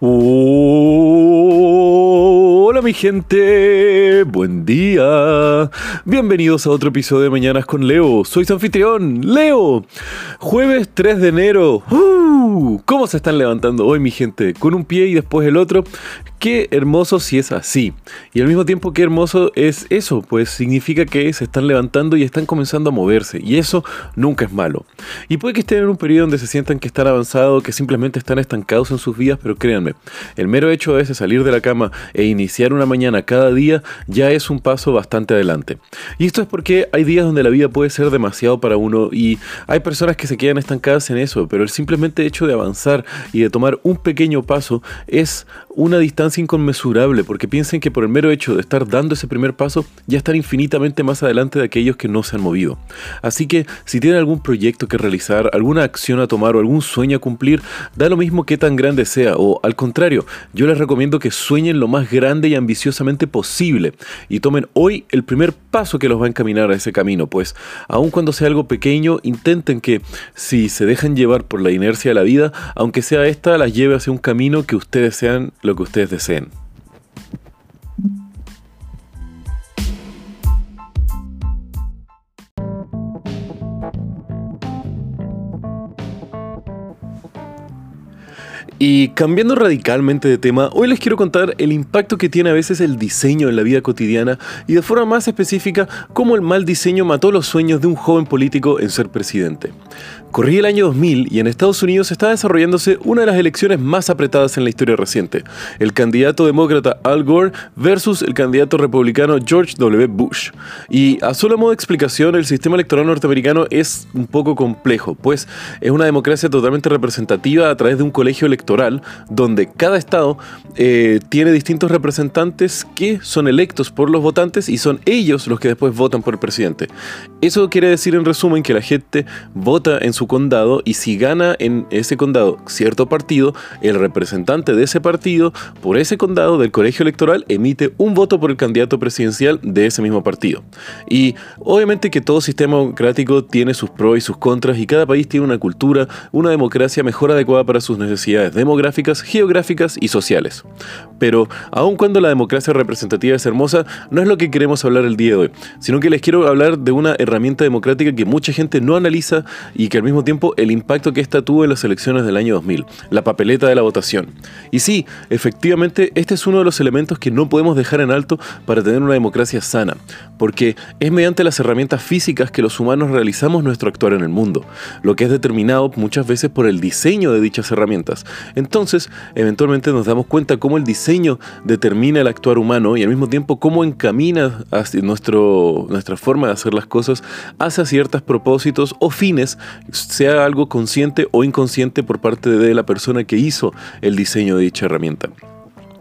Hola mi gente, buen día. Bienvenidos a otro episodio de Mañanas con Leo. Soy su anfitrión, Leo. Jueves 3 de enero. ¡Uh! ¿Cómo se están levantando hoy mi gente? Con un pie y después el otro. Qué hermoso si es así. Y al mismo tiempo qué hermoso es eso, pues significa que se están levantando y están comenzando a moverse. Y eso nunca es malo. Y puede que estén en un periodo donde se sientan que están avanzados, que simplemente están estancados en sus vidas, pero créanme, el mero hecho de salir de la cama e iniciar una mañana cada día ya es un paso bastante adelante. Y esto es porque hay días donde la vida puede ser demasiado para uno y hay personas que se quedan estancadas en eso, pero el simplemente hecho de avanzar y de tomar un pequeño paso es una distancia inconmensurable, porque piensen que por el mero hecho de estar dando ese primer paso, ya están infinitamente más adelante de aquellos que no se han movido. Así que si tienen algún proyecto que realizar, alguna acción a tomar o algún sueño a cumplir, da lo mismo que tan grande sea, o al contrario, yo les recomiendo que sueñen lo más grande y ambiciosamente posible y tomen hoy el primer paso que los va a encaminar a ese camino, pues aun cuando sea algo pequeño, intenten que si se dejan llevar por la inercia de la vida, aunque sea esta, las lleve hacia un camino que ustedes sean lo que ustedes deseen. Y cambiando radicalmente de tema, hoy les quiero contar el impacto que tiene a veces el diseño en la vida cotidiana y de forma más específica cómo el mal diseño mató los sueños de un joven político en ser presidente. Corría el año 2000 y en Estados Unidos estaba desarrollándose una de las elecciones más apretadas en la historia reciente, el candidato demócrata Al Gore versus el candidato republicano George W. Bush. Y a solo modo de explicación, el sistema electoral norteamericano es un poco complejo, pues es una democracia totalmente representativa a través de un colegio electoral donde cada estado eh, tiene distintos representantes que son electos por los votantes y son ellos los que después votan por el presidente. Eso quiere decir en resumen que la gente vota en su condado y si gana en ese condado cierto partido, el representante de ese partido por ese condado del colegio electoral emite un voto por el candidato presidencial de ese mismo partido. Y obviamente que todo sistema democrático tiene sus pros y sus contras y cada país tiene una cultura, una democracia mejor adecuada para sus necesidades demográficas, geográficas y sociales. Pero aun cuando la democracia representativa es hermosa, no es lo que queremos hablar el día de hoy, sino que les quiero hablar de una herramienta democrática que mucha gente no analiza y que al mismo tiempo el impacto que esta tuvo en las elecciones del año 2000, la papeleta de la votación. Y sí, efectivamente, este es uno de los elementos que no podemos dejar en alto para tener una democracia sana, porque es mediante las herramientas físicas que los humanos realizamos nuestro actuar en el mundo, lo que es determinado muchas veces por el diseño de dichas herramientas. Entonces, eventualmente nos damos cuenta cómo el diseño determina el actuar humano y al mismo tiempo cómo encamina hacia nuestro, nuestra forma de hacer las cosas hacia ciertos propósitos o fines sea algo consciente o inconsciente por parte de la persona que hizo el diseño de dicha herramienta.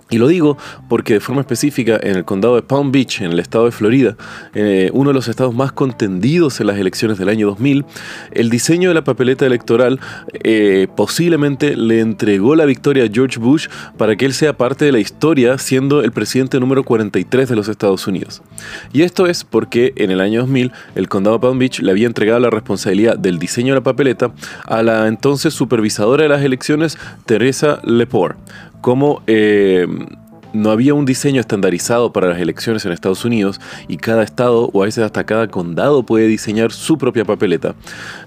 Y lo digo porque de forma específica en el condado de Palm Beach, en el estado de Florida, eh, uno de los estados más contendidos en las elecciones del año 2000, el diseño de la papeleta electoral eh, posiblemente le entregó la victoria a George Bush para que él sea parte de la historia siendo el presidente número 43 de los Estados Unidos. Y esto es porque en el año 2000 el condado de Palm Beach le había entregado la responsabilidad del diseño de la papeleta a la entonces supervisadora de las elecciones, Teresa Lepore como eh, no había un diseño estandarizado para las elecciones en Estados Unidos y cada estado o a veces hasta cada condado puede diseñar su propia papeleta,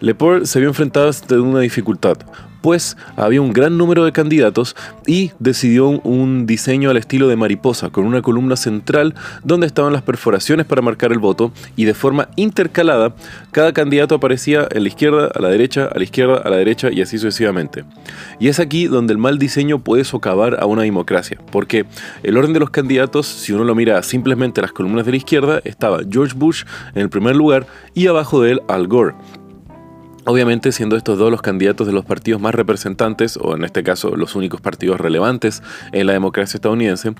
Lepore se vio enfrentado a una dificultad pues había un gran número de candidatos y decidió un diseño al estilo de mariposa, con una columna central donde estaban las perforaciones para marcar el voto y de forma intercalada cada candidato aparecía en la izquierda, a la derecha, a la izquierda, a la derecha y así sucesivamente. Y es aquí donde el mal diseño puede socavar a una democracia, porque el orden de los candidatos, si uno lo mira simplemente las columnas de la izquierda, estaba George Bush en el primer lugar y abajo de él Al Gore. Obviamente siendo estos dos los candidatos de los partidos más representantes, o en este caso los únicos partidos relevantes en la democracia estadounidense,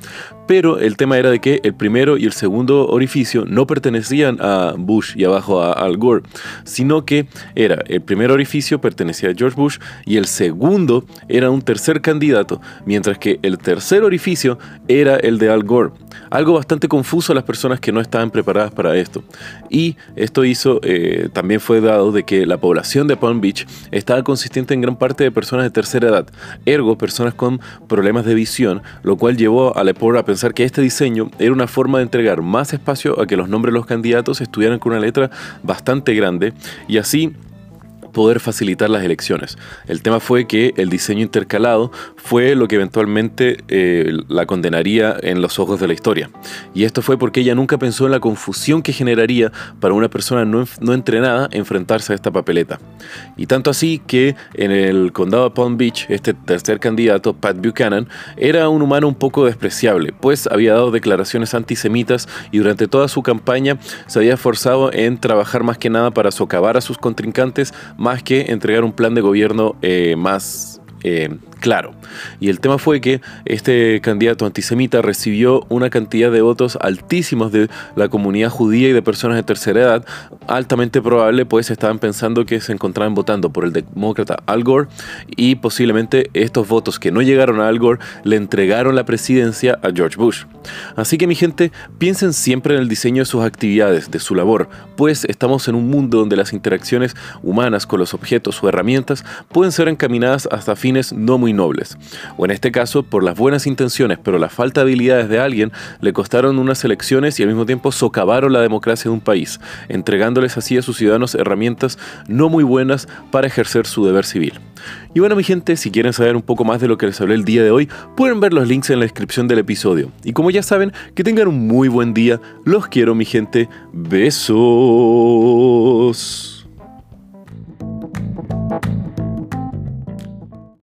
pero el tema era de que el primero y el segundo orificio no pertenecían a Bush y abajo a Al Gore, sino que era el primer orificio pertenecía a George Bush y el segundo era un tercer candidato, mientras que el tercer orificio era el de Al Gore. Algo bastante confuso a las personas que no estaban preparadas para esto. Y esto hizo, eh, también fue dado de que la población de Palm Beach estaba consistente en gran parte de personas de tercera edad, ergo personas con problemas de visión, lo cual llevó a Lepore a pensar que este diseño era una forma de entregar más espacio a que los nombres de los candidatos estuvieran con una letra bastante grande y así poder facilitar las elecciones. El tema fue que el diseño intercalado fue lo que eventualmente eh, la condenaría en los ojos de la historia. Y esto fue porque ella nunca pensó en la confusión que generaría para una persona no, no entrenada enfrentarse a esta papeleta. Y tanto así que en el condado de Palm Beach, este tercer candidato, Pat Buchanan, era un humano un poco despreciable, pues había dado declaraciones antisemitas y durante toda su campaña se había esforzado en trabajar más que nada para socavar a sus contrincantes más que entregar un plan de gobierno eh, más eh, claro. Y el tema fue que este candidato antisemita recibió una cantidad de votos altísimos de la comunidad judía y de personas de tercera edad, altamente probable, pues estaban pensando que se encontraban votando por el demócrata Al Gore y posiblemente estos votos que no llegaron a Al Gore le entregaron la presidencia a George Bush. Así que mi gente, piensen siempre en el diseño de sus actividades, de su labor, pues estamos en un mundo donde las interacciones humanas con los objetos o herramientas pueden ser encaminadas hasta fines no nobles. O en este caso, por las buenas intenciones, pero la falta de habilidades de alguien, le costaron unas elecciones y al mismo tiempo socavaron la democracia de un país, entregándoles así a sus ciudadanos herramientas no muy buenas para ejercer su deber civil. Y bueno mi gente, si quieren saber un poco más de lo que les hablé el día de hoy, pueden ver los links en la descripción del episodio. Y como ya saben, que tengan un muy buen día. Los quiero mi gente. Besos.